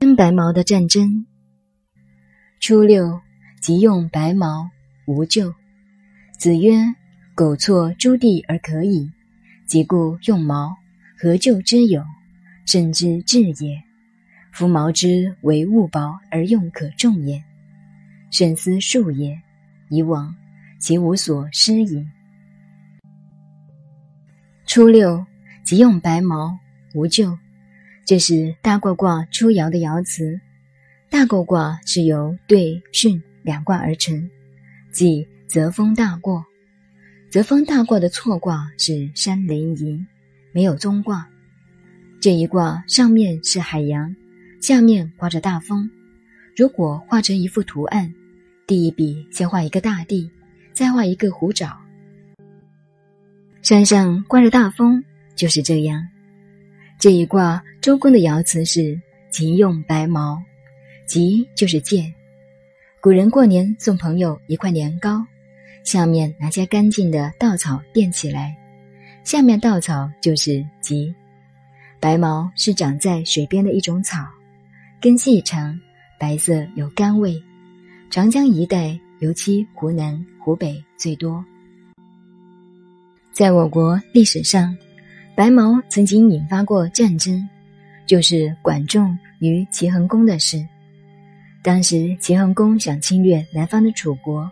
真白毛的战争。初六，即用白毛，无咎。子曰：“苟错诸地而可以，即故用毛，何咎之有？甚之至也。夫毛之为物薄而用可重也，慎思数也。以往，其无所失矣。”初六，即用白毛，无咎。这是大过卦初爻的爻辞。大过卦是由兑、巽两卦而成，即泽风大过。泽风大过的错卦是山雷颐，没有中卦。这一卦上面是海洋，下面刮着大风。如果画成一幅图案，第一笔先画一个大地，再画一个湖沼。山上刮着大风，就是这样。这一卦，周公的爻辞是“吉用白毛”，“吉”就是借。古人过年送朋友一块年糕，上面拿些干净的稻草垫起来，下面稻草就是“吉”。白毛是长在水边的一种草，根细长，白色有甘味。长江一带，尤其湖南、湖北最多。在我国历史上。白毛曾经引发过战争，就是管仲与齐桓公的事。当时齐桓公想侵略南方的楚国，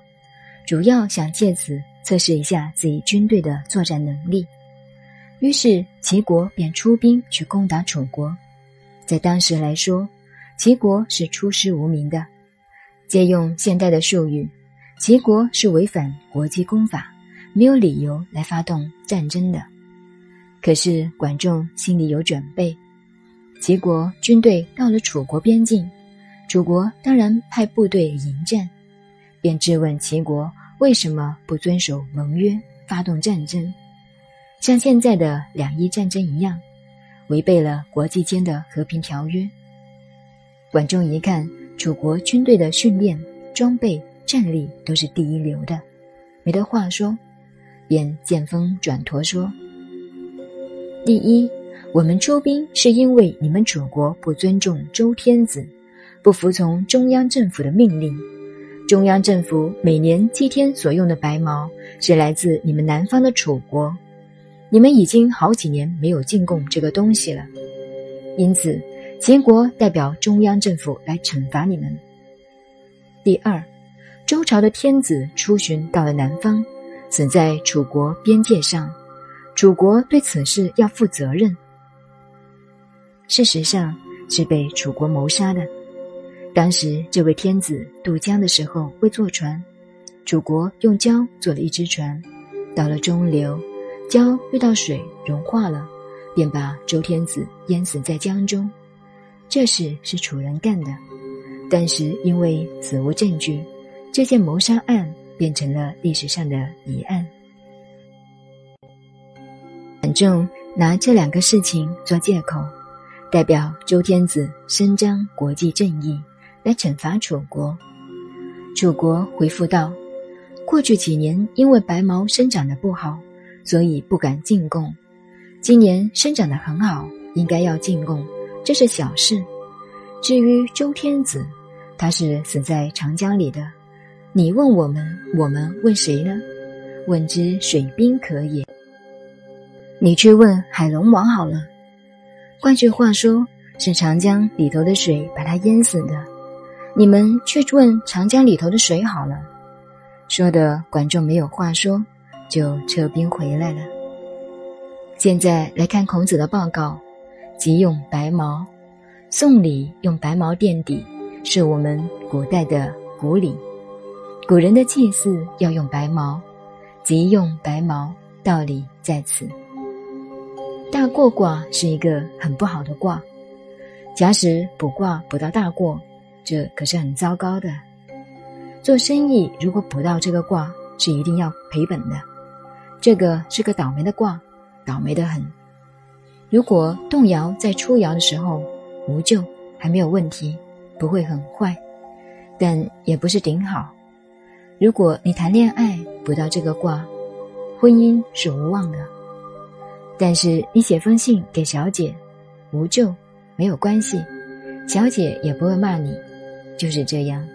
主要想借此测试一下自己军队的作战能力。于是齐国便出兵去攻打楚国。在当时来说，齐国是出师无名的。借用现代的术语，齐国是违反国际公法，没有理由来发动战争的。可是管仲心里有准备，齐国军队到了楚国边境，楚国当然派部队迎战，便质问齐国为什么不遵守盟约，发动战争，像现在的两伊战争一样，违背了国际间的和平条约。管仲一看楚国军队的训练、装备、战力都是第一流的，没得话说，便见风转舵说。第一，我们出兵是因为你们楚国不尊重周天子，不服从中央政府的命令。中央政府每年祭天所用的白毛是来自你们南方的楚国，你们已经好几年没有进贡这个东西了，因此秦国代表中央政府来惩罚你们。第二，周朝的天子出巡到了南方，死在楚国边界上。楚国对此事要负责任。事实上是被楚国谋杀的。当时这位天子渡江的时候会坐船，楚国用胶做了一只船，到了中流，胶遇到水融化了，便把周天子淹死在江中。这事是楚人干的，但是因为死无证据，这件谋杀案变成了历史上的疑案。管仲拿这两个事情做借口，代表周天子伸张国际正义，来惩罚楚国。楚国回复道：“过去几年因为白毛生长的不好，所以不敢进贡。今年生长的很好，应该要进贡，这是小事。至于周天子，他是死在长江里的。你问我们，我们问谁呢？问之水兵可也。”你去问海龙王好了。换句话说，是长江里头的水把他淹死的。你们去问长江里头的水好了。说的管仲没有话说，就撤兵回来了。现在来看孔子的报告，即用白毛。送礼用白毛垫底，是我们古代的古礼。古人的祭祀要用白毛，即用白毛，道理在此。大过卦是一个很不好的卦，假使卜卦卜到大过，这可是很糟糕的。做生意如果卜到这个卦，是一定要赔本的。这个是个倒霉的卦，倒霉的很。如果动摇在出爻的时候无咎，还没有问题，不会很坏，但也不是顶好。如果你谈恋爱卜到这个卦，婚姻是无望的。但是你写封信给小姐，无救，没有关系，小姐也不会骂你，就是这样。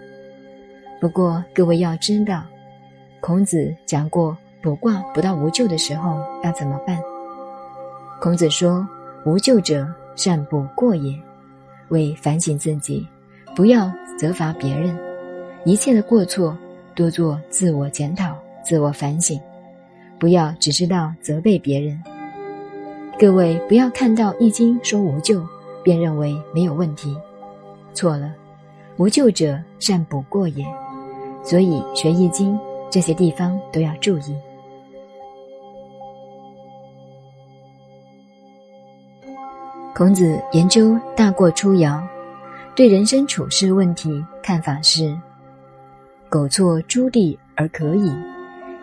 不过各位要知道，孔子讲过卜卦卜到无咎的时候要怎么办。孔子说：“无咎者，善卜过也。”为反省自己，不要责罚别人。一切的过错，多做自我检讨、自我反省，不要只知道责备别人。各位不要看到《易经》说无咎，便认为没有问题，错了。无咎者，善补过也。所以学《易经》，这些地方都要注意。孔子研究大过初爻，对人生处事问题看法是：苟错诸地而可以，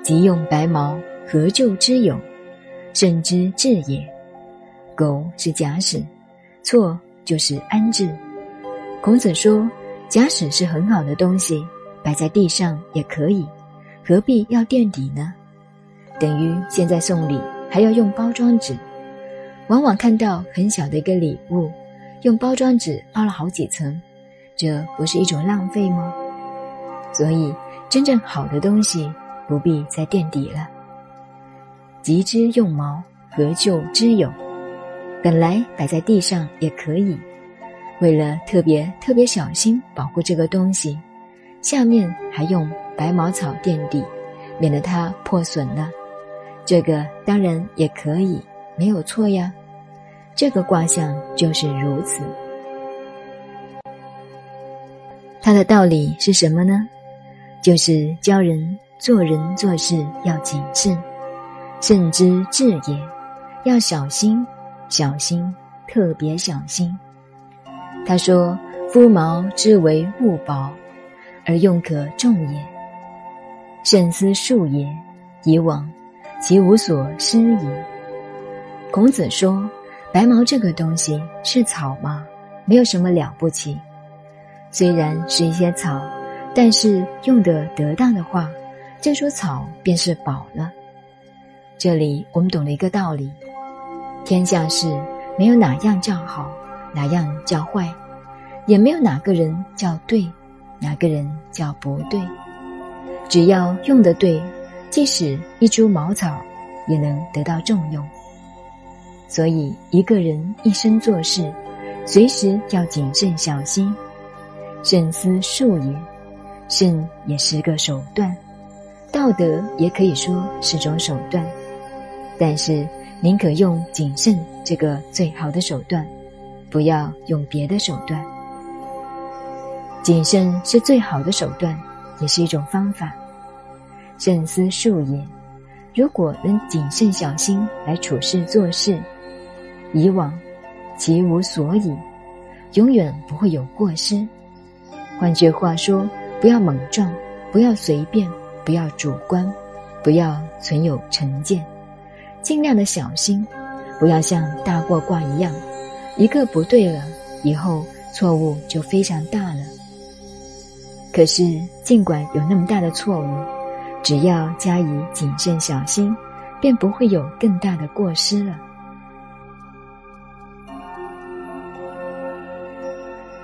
即用白毛，何救之有？甚之至也。苟是假使，错就是安置。孔子说，假使是很好的东西，摆在地上也可以，何必要垫底呢？等于现在送礼还要用包装纸，往往看到很小的一个礼物，用包装纸包了好几层，这不是一种浪费吗？所以，真正好的东西不必再垫底了。及之用毛，何救之有？本来摆在地上也可以，为了特别特别小心保护这个东西，下面还用白毛草垫底，免得它破损了。这个当然也可以，没有错呀。这个卦象就是如此。它的道理是什么呢？就是教人做人做事要谨慎，慎之至也，要小心。小心，特别小心。他说：“夫毛之为物薄，而用可重也。慎思数也，以往其无所失矣。”孔子说：“白毛这个东西是草吗？没有什么了不起。虽然是一些草，但是用得得当的话，这株草便是宝了。”这里我们懂了一个道理。天下事没有哪样叫好，哪样叫坏，也没有哪个人叫对，哪个人叫不对。只要用得对，即使一株茅草也能得到重用。所以一个人一生做事，随时要谨慎小心，慎思术也。慎也是个手段，道德也可以说是种手段，但是。宁可用谨慎这个最好的手段，不要用别的手段。谨慎是最好的手段，也是一种方法。慎思术也。如果能谨慎小心来处事做事，以往其无所以，永远不会有过失。换句话说，不要莽撞，不要随便，不要主观，不要存有成见。尽量的小心，不要像大过卦一样，一个不对了，以后错误就非常大了。可是，尽管有那么大的错误，只要加以谨慎小心，便不会有更大的过失了。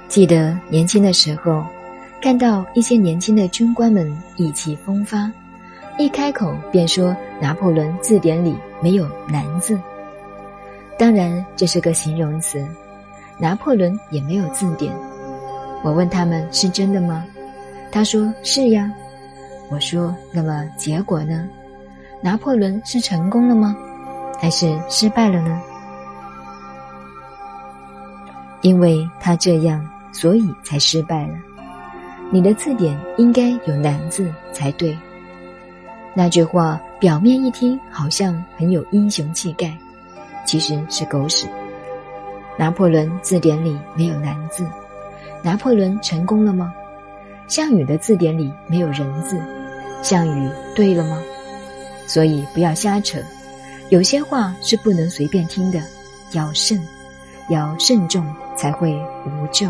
记得年轻的时候，看到一些年轻的军官们意气风发。一开口便说拿破仑字典里没有“难”字，当然这是个形容词。拿破仑也没有字典。我问他们是真的吗？他说是呀。我说那么结果呢？拿破仑是成功了吗？还是失败了呢？因为他这样，所以才失败了。你的字典应该有“难”字才对。那句话表面一听好像很有英雄气概，其实是狗屎。拿破仑字典里没有“难”字，拿破仑成功了吗？项羽的字典里没有“人”字，项羽对了吗？所以不要瞎扯，有些话是不能随便听的，要慎，要慎重才会无咎。